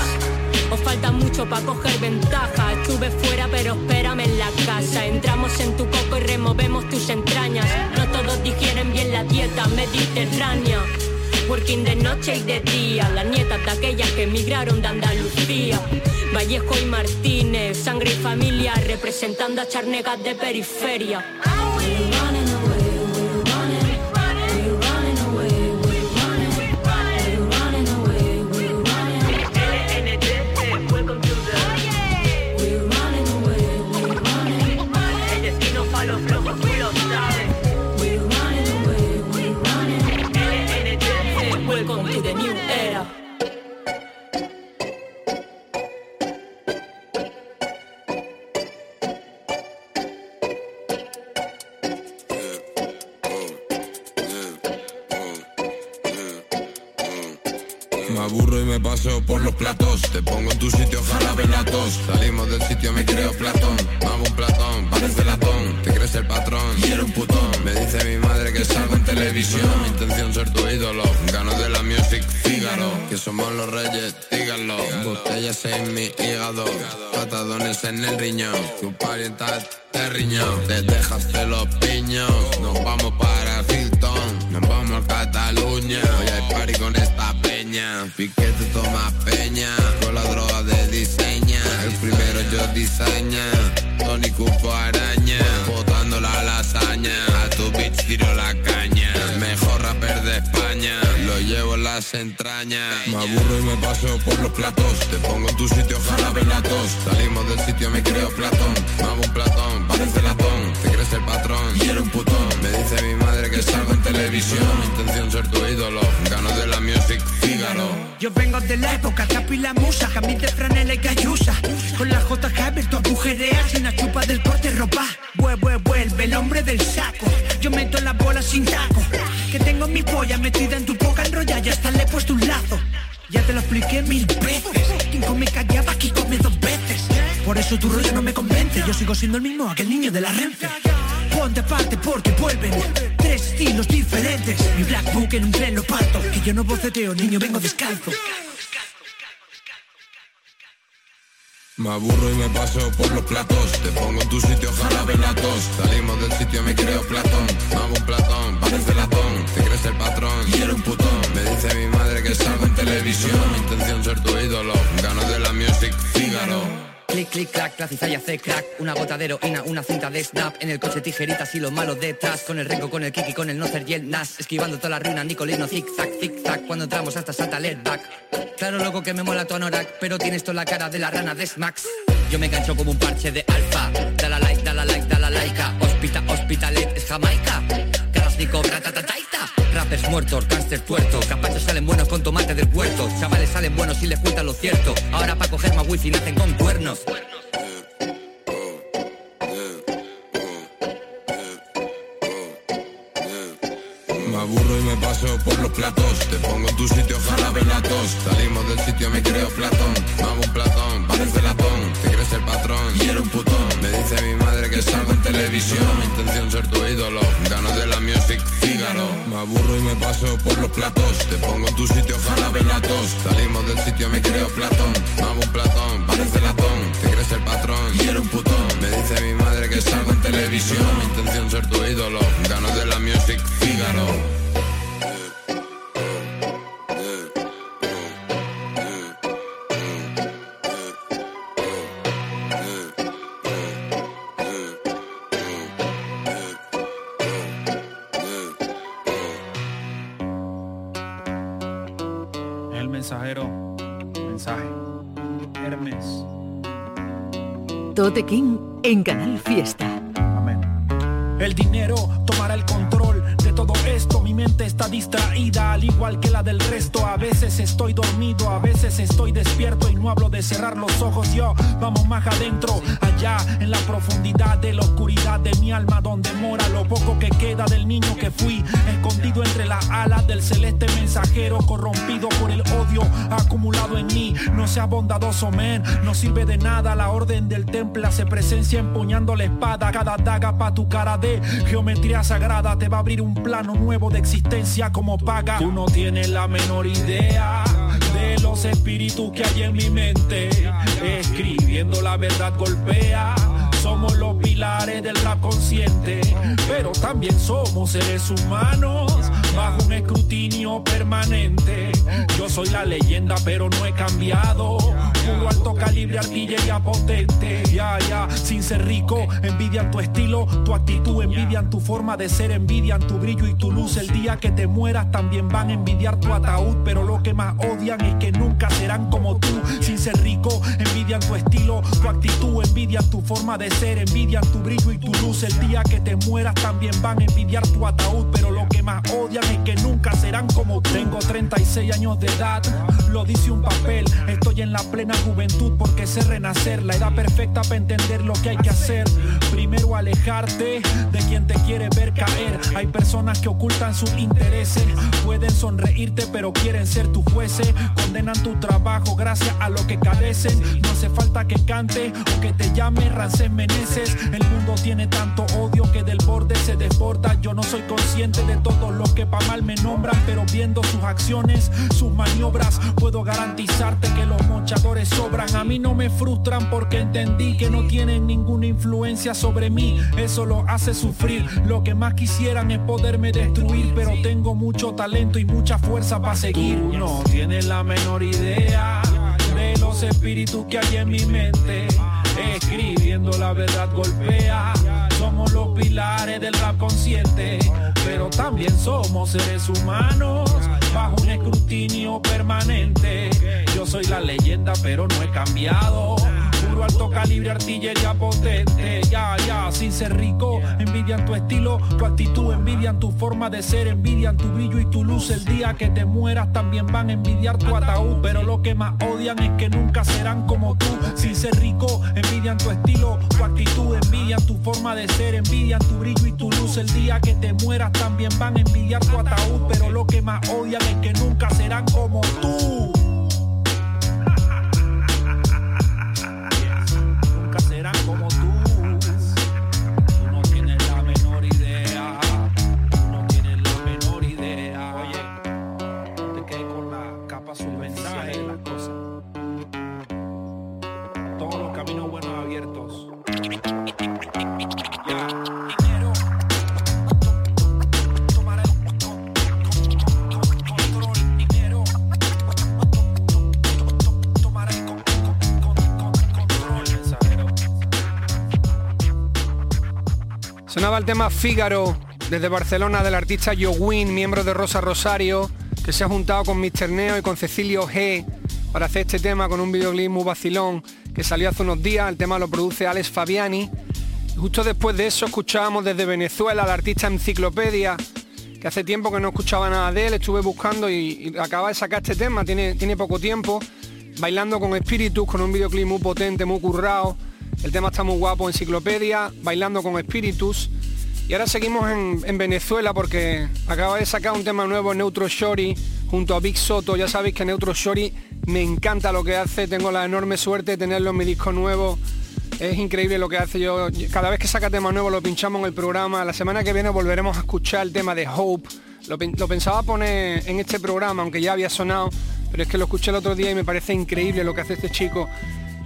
Os falta mucho para coger ventaja. Estuve fuera, pero espérame en la casa. Entramos en tu coco y removemos tus entrañas. No todos digieren bien la dieta mediterránea. Working de noche y de día, las nietas de aquellas que emigraron de Andalucía. Vallejo y Martínez, sangre y familia, representando a charnegas de periferia. Gano de la music, Fígaro. Que somos los reyes, díganlo Botellas en mi hígado Patadones en el riñón. Tu parienta te riñón Te dejaste los piños. Nos vamos para Filton Nos vamos a Cataluña. Hoy hay party con esta peña. Piquete toma peña Con la droga de diseña. El primero yo diseña Tony Cupo araña. Botando la lasaña A tu bitch tiro la caña. Mejor rapper de España Me aburro y me paso por los platos Te pongo en tu sitio jarabe la tos Salimos del sitio me creo Platón Vamos un platón, parece latón Te crees el patrón y eres un putón Me dice mi madre que salgo en televisión Mi intención ser tu ídolo Gano de la music, Fígaro Yo vengo de la época, Capi la musa, Jamil de franela y cayusa. Con la J. Haber, tu agujereas y una chupa del corte ropa. Vuelve, vuelve, el hombre del saco. Yo meto la bola sin taco. Que tengo mi polla metida en tu boca enrollada y hasta le he puesto un lazo. Ya te lo expliqué mil veces. Quien come callaba, aquí come dos veces. Por eso tu rollo no me convence. Yo sigo siendo el mismo, aquel niño de la Renfe. Ponte aparte porque vuelven tres estilos diferentes. Mi black book en un tren lo parto. Que yo no boceteo, niño, vengo descalzo. Me aburro y me paso por los platos. Te pongo en tu sitio, jarabe la tos. Salimos del sitio, me creo Platón. Vamos un platón, parece latón Te crees el patrón eres un putón. Me dice mi madre que salgo en televisión. Mi intención ser tu ídolo Gano de la music, Fígaro Clic, clic, clac, la cizalla hace crack. Una gota de heroína, una cinta de snap. En el coche tijeritas y lo malo detrás. Con el renco, con el kiki, con el nocer y el nas. Esquivando toda la ruina, Nicolino, zig, zag, zig, zag Cuando entramos hasta Santa back. Claro, loco, que me mola tu anorak Pero tienes toda la cara de la rana de Smacks Yo me engancho como un parche de alfa. Dala like, dala like, dala laica. Hospita, hospitalet, es Jamaica. Karasnikov, ratatataita Rappers muertos, cáncer tuerto Capachos salen buenos con tomate del puerto. Chavales salen buenos si les cuentan lo cierto. Ahora pa' coger más wifi nacen con cuernos. Me aburro y me paso por los platos. Te pongo en tu sitio, jarabe la tos. Salimos del sitio, me creo Platón. Vamos un platón, parece latón el patrón. Y un putón. Me dice mi madre que salgo en televisión. Mi intención ser tu ídolo. Gano de la music, Fígaro Me aburro y me paso por los platos. Te pongo en tu sitio, jarabe la tos. Salimos del sitio, me creo Platón. Vamos un platón, parece latón. Te crees el patrón. Y eres un putón. Me dice mi madre que salgo en televisión. Mi intención ser tu ídolo. Gano de la music, Fígaro Tote King en Canal Fiesta. El dinero tomará el control de todo esto. Mi mente está distraída, al igual que la del resto. A veces estoy dormido, a veces estoy despierto y no hablo de cerrar los ojos. Yo vamos más adentro, en la profundidad de la oscuridad de mi alma, donde mora lo poco que queda del niño que fui, escondido entre las alas del celeste mensajero, corrompido por el odio acumulado en mí. No sea bondadoso, men, no sirve de nada. La orden del templo hace presencia empuñando la espada. Cada daga pa' tu cara de geometría sagrada te va a abrir un plano nuevo de existencia como paga. Tú no tienes la menor idea de los espíritus que hay en mi mente. Escribiendo la verdad golpea. Somos los pilares del rap consciente, pero también somos seres humanos bajo un escrutinio permanente. Yo soy la leyenda, pero no he cambiado. Puro alto calibre, artillería potente. Ya, ya, sin ser rico, envidian tu estilo, tu actitud, envidian tu forma de ser, envidian tu brillo y tu luz. El día que te mueras también van a envidiar tu ataúd, pero lo que más odian es que nunca serán como tú. Sin ser rico, envidian tu estilo, tu actitud, envidian tu forma de ser, envidian tu brillo y tu luz. El día que te mueras también van a envidiar tu ataúd, pero lo que más odian es que nunca serán como. Tengo 36 años de edad, lo dice un papel. Estoy en la plena juventud porque sé renacer, la edad perfecta para entender lo que hay que hacer. Primero alejarte de quien te quiere ver caer. Hay personas que ocultan sus intereses, pueden sonreírte pero quieren ser tus jueces. Condenan tu trabajo gracias a lo que carecen. No hace falta que cante o que te llame Rancés Meneses. El mundo tiene tanto odio que del borde se desborda. Yo no soy consciente de todo lo que pa' mal me nombran, pero viendo sus acciones, sus maniobras, puedo garantizarte que los mochadores sobran. A mí no me frustran porque entendí que no tienen ninguna influencia sobre mí. Eso lo hace sufrir. Lo que más quisieran es poderme destruir, pero tengo mucho talento y mucha fuerza para seguir. Tú no tienes la menor idea de los espíritus que hay en mi mente. Escribiendo la verdad golpea. Pilares del rap consciente, pero también somos seres humanos bajo un escrutinio permanente. Yo soy la leyenda, pero no he cambiado. Alto calibre, artillería potente. Ya, ya, sin ser rico, envidian tu estilo, tu actitud, envidian tu forma de ser, envidian tu brillo y tu luz. El día que te mueras también van a envidiar tu ataúd, pero lo que más odian es que nunca serán como tú. Sin ser rico, envidian tu estilo, tu actitud, envidian tu forma de ser, envidian tu brillo y tu luz. El día que te mueras también van a envidiar tu ataúd, pero lo que más odian es que nunca serán como tú. Sonaba el tema Fígaro desde Barcelona del artista Win, miembro de Rosa Rosario, que se ha juntado con Mr. Neo y con Cecilio G para hacer este tema con un videoclip muy vacilón que salió hace unos días. El tema lo produce Alex Fabiani. Justo después de eso escuchábamos desde Venezuela al artista Enciclopedia, que hace tiempo que no escuchaba nada de él, estuve buscando y, y acaba de sacar este tema, tiene, tiene poco tiempo, bailando con espíritus, con un videoclip muy potente, muy currado. El tema está muy guapo, Enciclopedia, bailando con espíritus. Y ahora seguimos en, en Venezuela porque acaba de sacar un tema nuevo, Neutro Shori, junto a Big Soto. Ya sabéis que Neutro Shori me encanta lo que hace, tengo la enorme suerte de tenerlo en mi disco nuevo. Es increíble lo que hace yo. Cada vez que saca tema nuevo lo pinchamos en el programa. La semana que viene volveremos a escuchar el tema de Hope. Lo, lo pensaba poner en este programa, aunque ya había sonado, pero es que lo escuché el otro día y me parece increíble lo que hace este chico.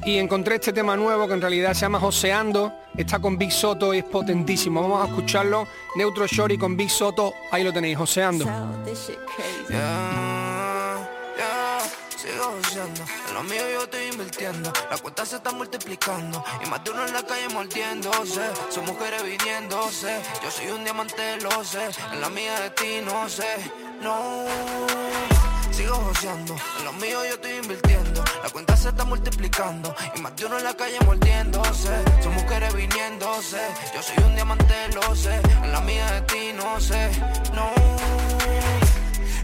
Y encontré este tema nuevo que en realidad se llama Joseando, está con Big Soto y es potentísimo. Vamos a escucharlo. Neutro Shorty con Big Soto, ahí lo tenéis, Joseando. Sigo joseando. En lo mío yo estoy invirtiendo. La cuenta se está multiplicando. Y más de uno en la calle mordiéndose. Son mujeres viniéndose. Yo soy un diamante, lo sé. En la mía de ti no sé. No. Sigo joseando. En lo mío yo estoy invirtiendo. La cuenta se está multiplicando. Y más de uno en la calle mordiéndose. Son mujeres viniéndose. Yo soy un diamante, lo sé. En la mía de ti no sé. No.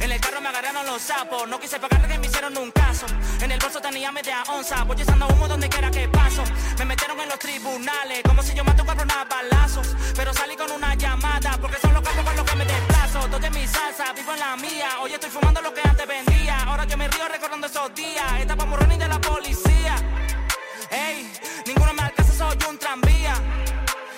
En el carro me agarraron los sapos, no quise pagarle que me hicieron un caso. En el bolso tenía media onza, voy echando humo donde quiera que paso. Me metieron en los tribunales, como si yo mato cuatro a balazos. Pero salí con una llamada, porque son los capos con los que me es mi salsa, vivo en la mía. Hoy estoy fumando lo que antes vendía. Ahora yo me río recordando esos días. Esta pa' morrones de la policía. Ey, ninguno me alcanza, soy un tranvía.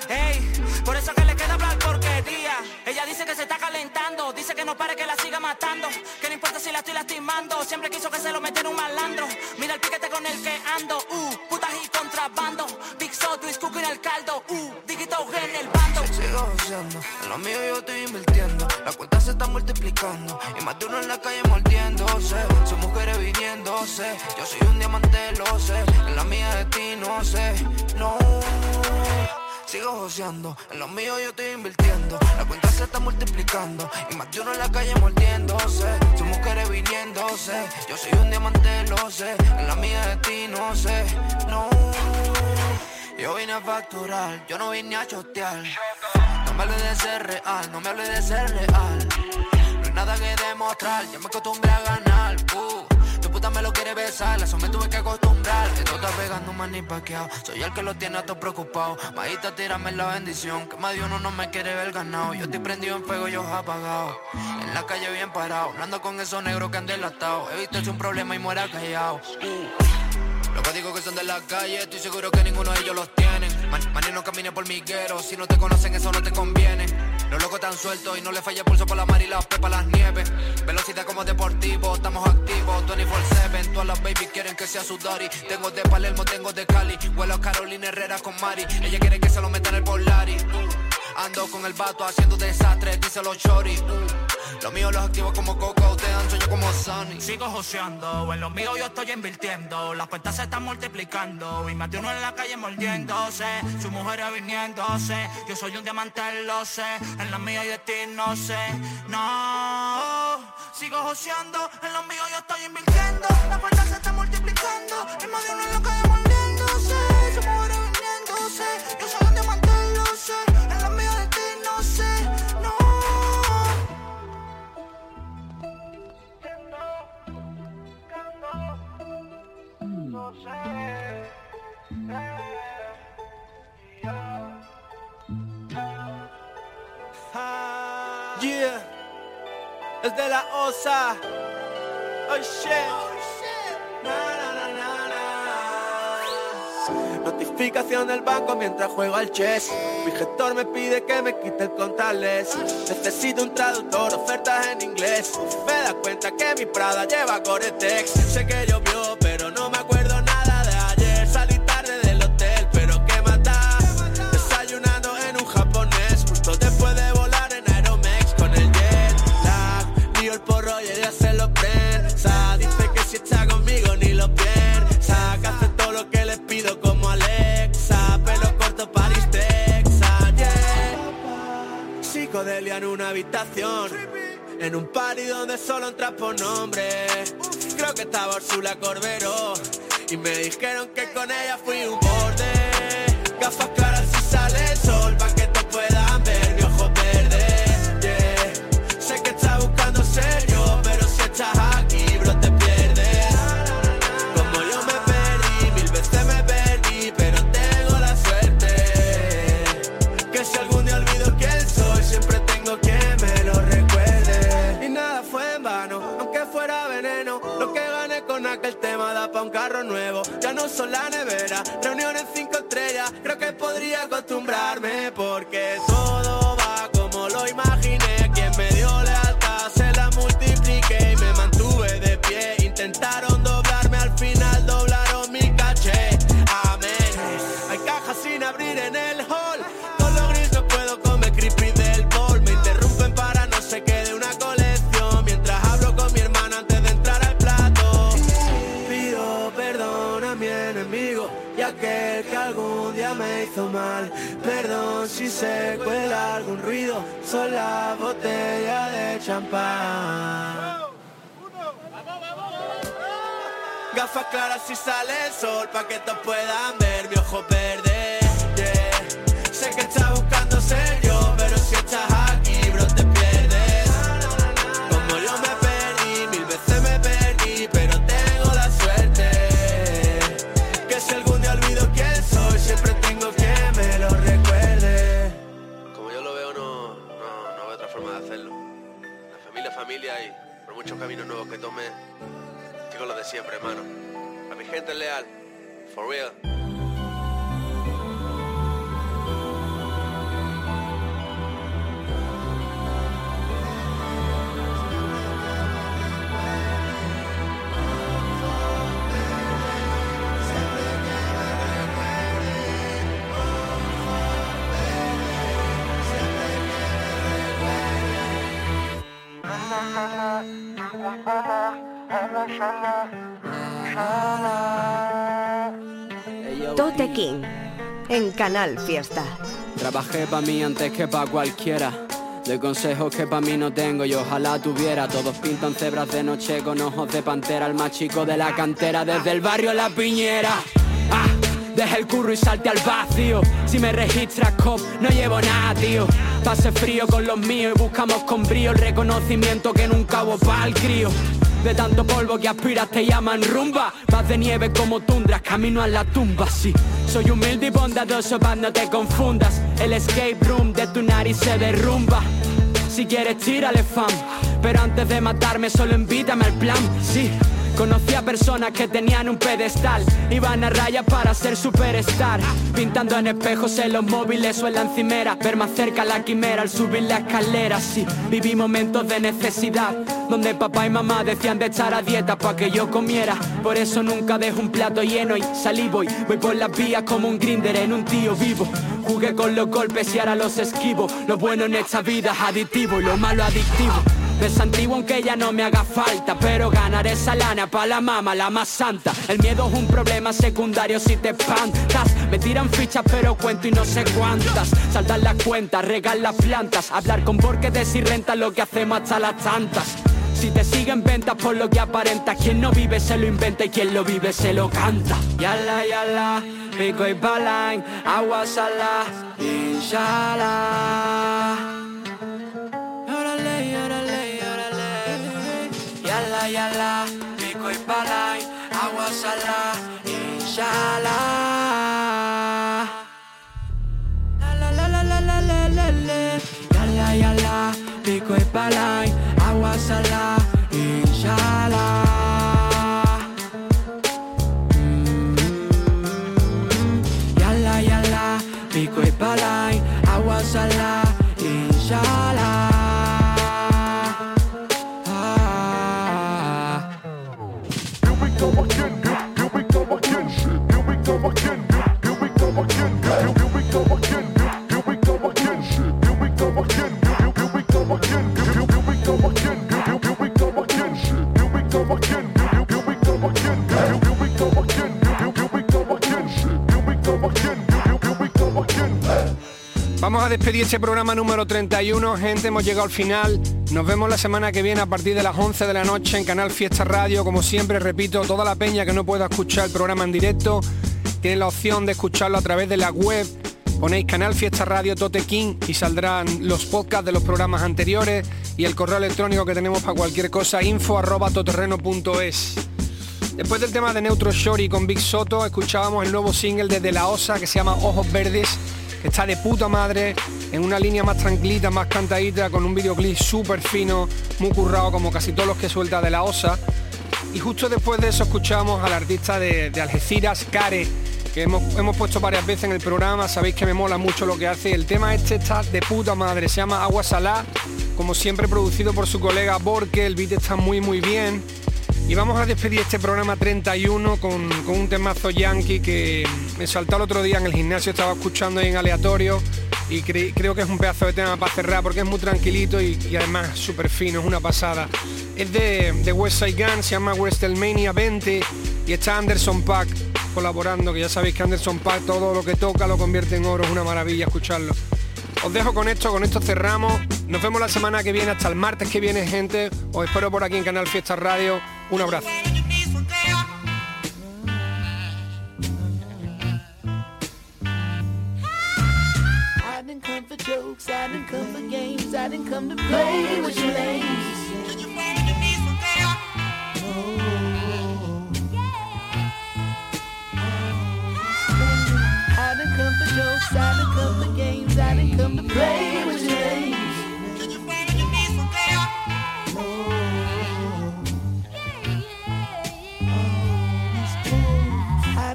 Ey, por eso que le queda hablar porquería. Ella dice que se está calentando, dice que no pare que la siga matando. Que no importa si la estoy lastimando, siempre quiso que se lo metiera un malandro. Mira el piquete con el que ando, uh, putas y contrabando. Big Soto y Scoop en el caldo, uh, digito en el Sigo joseando, en lo mío yo estoy invirtiendo. La cuenta se está multiplicando. Y más de uno en la calle mordiéndose. Son mujeres viniéndose. Yo soy un diamante, lo sé. En la mía de ti no sé. No. Sigo joseando, en lo mío yo estoy invirtiendo. La cuenta se está multiplicando. Y más de uno en la calle mordiéndose. Son mujeres viniéndose. Yo soy un diamante, lo sé. En la mía de ti no sé. No. Yo vine a facturar, yo no vine a chotear. No me hables de ser real, no me hables de ser real. No hay nada que demostrar, ya me acostumbré a ganar. Uh, tu puta me lo quiere besar, eso me tuve que acostumbrar. Esto está pegando más ni paqueado. Soy el que lo tiene a todo preocupado. Majita, tírame la bendición, que más de uno no me quiere ver ganado. Yo estoy prendido en fuego, yo apagado. En la calle bien parado, no ando con esos negros que han delatado. He visto un problema y muera callado. Uh. Los códigos que son de la calle, estoy seguro que ninguno de ellos los tienen. Man, maní, no camine por miguero, si no te conocen eso no te conviene. Los locos tan sueltos y no le falla pulso por la mar y la pepa las nieves. Velocidad como deportivo, estamos activos 24-7. Todas las babies quieren que sea su daddy. Tengo de Palermo, tengo de Cali. Vuelo a Carolina Herrera con Mari. Ella quiere que se lo metan en el Polari. Ando con el vato haciendo desastres, dice los chori. Lo mío los activo como Coco, te dan sueño como Sunny. Sigo joseando, en lo mío yo estoy invirtiendo. Las cuentas se están multiplicando. Y de uno en la calle mordiéndose. Su mujer viniéndose. Yo soy un diamante, lo sé. En la mía y de ti no sé. No. Sigo joseando, en lo mío yo estoy invirtiendo. Las cuentas se están multiplicando. Y uno en la calle mordiéndose. Su mujer viniéndose. Yo soy un diamante, Yeah, es de la osa. Oh shit. Na, na, na, na, na. Notificación del banco mientras juego al chess. Mi gestor me pide que me quite el contactless. Necesito un traductor, ofertas en inglés. Me da cuenta que mi Prada lleva Gore-Tex. Sé que llovió, pero no En una habitación. En un party donde solo entras por nombre. Creo que estaba Ursula Corbero. Y me dijeron que con ella fui un borde. Gafas con aquel tema da pa' un carro nuevo. Ya no son la nevera, reuniones cinco estrellas. Creo que podría acostumbrarme porque todo va como lo imaginé. Si se cuela algún ruido. Son la botella de champán. Gafas claras si sale el sol pa' que todos puedan ver mi ojo verde. Canal Fiesta. Trabajé pa' mí antes que pa' cualquiera. De consejos que pa' mí no tengo y ojalá tuviera. Todos pintan cebras de noche con ojos de pantera. El más chico de la cantera, desde el barrio La Piñera. Ah, deja el curro y salte al vacío. Si me registras cop, no llevo nada, tío. Pase frío con los míos y buscamos con brío el reconocimiento que nunca hubo pa'l crío. De tanto polvo que aspiras te llaman rumba. Más de nieve como tundras, camino a la tumba, sí. Soy humilde y bondadoso, pa' no te confundas. El escape room de tu nariz se derrumba. Si quieres tírale fam. Pero antes de matarme solo invítame al plan, sí Conocí a personas que tenían un pedestal. Iban a raya para ser superstar. Pintando en espejos en los móviles o en la encimera. Ver más cerca la quimera al subir la escalera. Sí, viví momentos de necesidad Donde papá y mamá decían de echar a dieta para que yo comiera. Por eso nunca dejo un plato lleno y salí voy. Voy por las vías como un grinder en un tío vivo. Jugué con los golpes y ahora los esquivo. Lo bueno en esta vida es adictivo y lo malo adictivo Desantiguo aunque ya no me haga falta Pero ganaré esa lana pa' la mama, la más santa. El miedo es un problema secundario si te espantas. Me tiran fichas pero cuento y no sé cuántas. Saltar las cuentas, regar las plantas. Hablar con borquetes y rentas lo que hacemos hasta las tantas. Si te siguen ventas por lo que aparenta Quien no vive se lo inventa y quien lo vive se lo canta. Yala, yala, pico y palain, agua salá, inshallah yala, pico y palay, agua salá, inshallah. La la pico y palay, agua salá, inshallah. Yala yala, pico y palay, agua. Vamos a despedir este programa número 31, gente, hemos llegado al final. Nos vemos la semana que viene a partir de las 11 de la noche en Canal Fiesta Radio. Como siempre, repito, toda la peña que no pueda escuchar el programa en directo, tiene la opción de escucharlo a través de la web. Ponéis Canal Fiesta Radio Tote King y saldrán los podcasts de los programas anteriores y el correo electrónico que tenemos para cualquier cosa, info arroba toterreno.es. Después del tema de Neutro Shorty con Big Soto, escuchábamos el nuevo single de De La Osa que se llama Ojos Verdes, está de puta madre, en una línea más tranquilita, más cantadita, con un videoclip súper fino, muy currado, como casi todos los que suelta De La Osa. Y justo después de eso escuchamos al artista de, Algeciras, Care, que hemos, hemos puesto varias veces en el programa, sabéis que me mola mucho lo que hace. El tema este está de puta madre, se llama Agua Salá, como siempre producido por su colega Borke, el beat está muy muy bien. Y vamos a despedir este programa 31 con, con un temazo yankee que me saltó el otro día en el gimnasio, estaba escuchando ahí en aleatorio y cre- creo que es un pedazo de tema para cerrar porque es muy tranquilito y, y además súper fino, es una pasada. Es de, de West Side Gun, se llama WrestleMania 20 y está Anderson Pack colaborando, que ya sabéis que Anderson Pack todo lo que toca lo convierte en oro, es una maravilla escucharlo. Os dejo con esto, con esto cerramos. Nos vemos la semana que viene, hasta el martes que viene, gente. Os espero por aquí en Canal Fiesta Radio. Un abrazo. I didn't come for jokes, I didn't come for games, I didn't come to play with your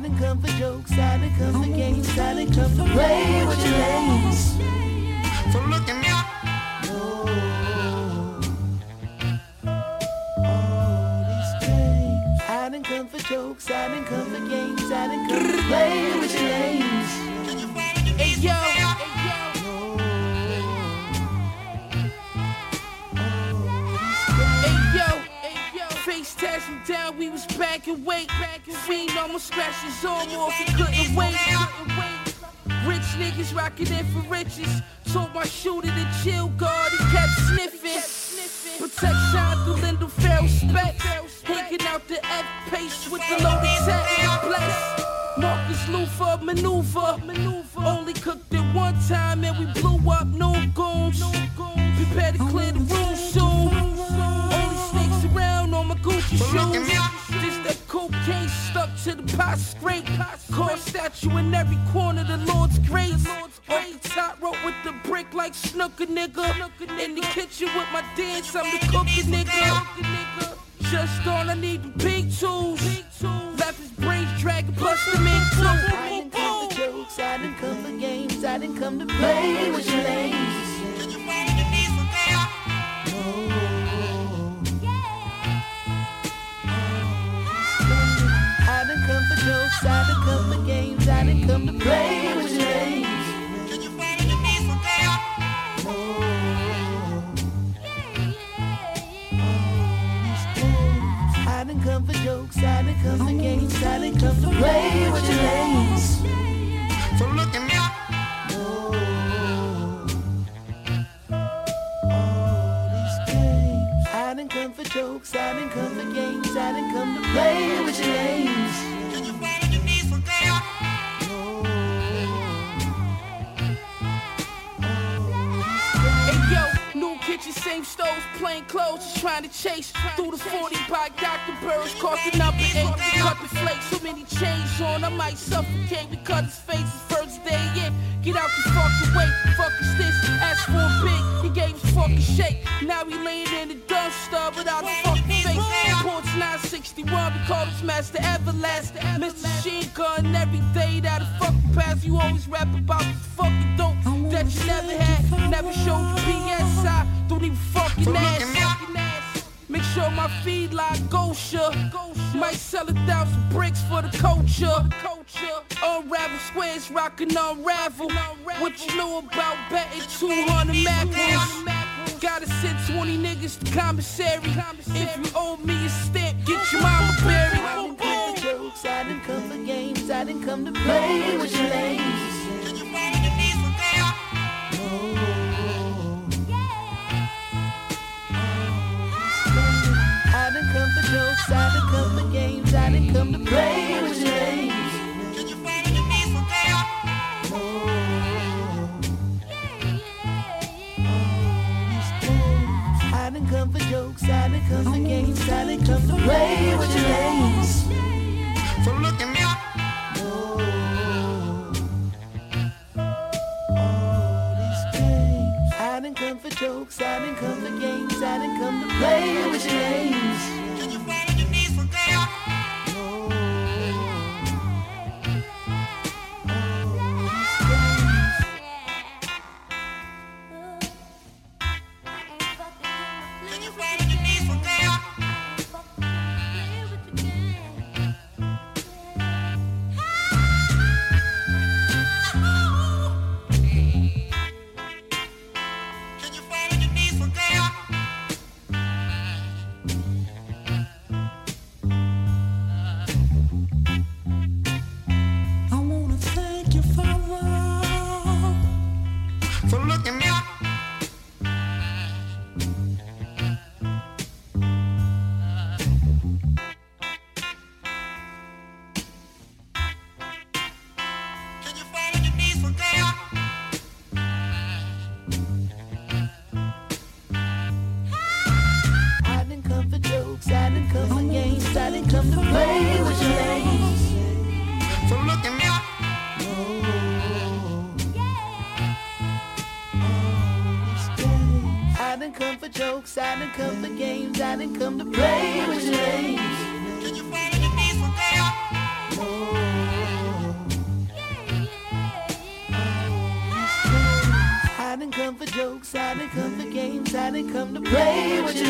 I didn't come for jokes, I didn't come for games, I didn't come to play with your lanes. So look at me. I didn't come for jokes, I didn't come for games, I didn't come to play with your lanes. We was back and wait. Fiend almost scratched his arm off, he couldn't wait. Rich niggas rocking in for riches. Told my shooter to chill guard, he kept sniffing. Protection through Lindell Farrell specs. Hanging out the F pace with the loaded tech. Bless. Marcus Luther maneuver. Only cooked it one time and we blew up no goons. Prepare to clear the room pot scrape. Car statue in every corner, the Lord's grace. Off the top rope with the brick like snooker nigga. In the kitchen with my dance, I'm the cooker nigga. Just on, I need the big tools. Left his brains dragging, plus the too. I didn't come for jokes, I didn't come for games, I didn't come to play with your lanes. Jokes, I didn't come for games, I didn't come to play with your lanes. I didn't come for jokes, I didn't come for games, I didn't come to play with your lanes. So look at me. I didn't come for jokes, I didn't come for games, I didn't come to play with your lanes. Kitchen, same stoves, plain clothes, just trying to chase through the 40 by Dr. Burris, cost the number eight, cut the flakes, so many chains on, I might suffocate because his face is first day in. Get out the fucking way, fuck is this? Ask for a big, he gave his fucking shake. Now he laying in the dumpster without a fucking face. Porch 961, we call this Master Everlast. Mr. Sheen Gun, every day that a fucking pass, you always rap about this fucking dope that you never had. Never showed you BS, I don't even fucking ass. Make sure my feed like Gosha. Might sell a thousand bricks for the culture. Unravel squares, rockin' unravel. What you know about betting 200 macros? Gotta send 20 niggas to commissary. If you owe me a stamp, get your mama buried. I didn't come for jokes, I didn't come for games, I didn't come to play with your lanes. I didn't come for games, I didn't come to play with your lanes. I didn't come for jokes, I didn't come for games, I didn't come to play with your lanes. So look at me. I didn't come for jokes, I didn't come for games, I didn't come to play with your lanes. Didn't come for jokes, I didn't come for games, I didn't come to play with your lanes. I didn't come for jokes, I didn't come for games, I didn't come to play with your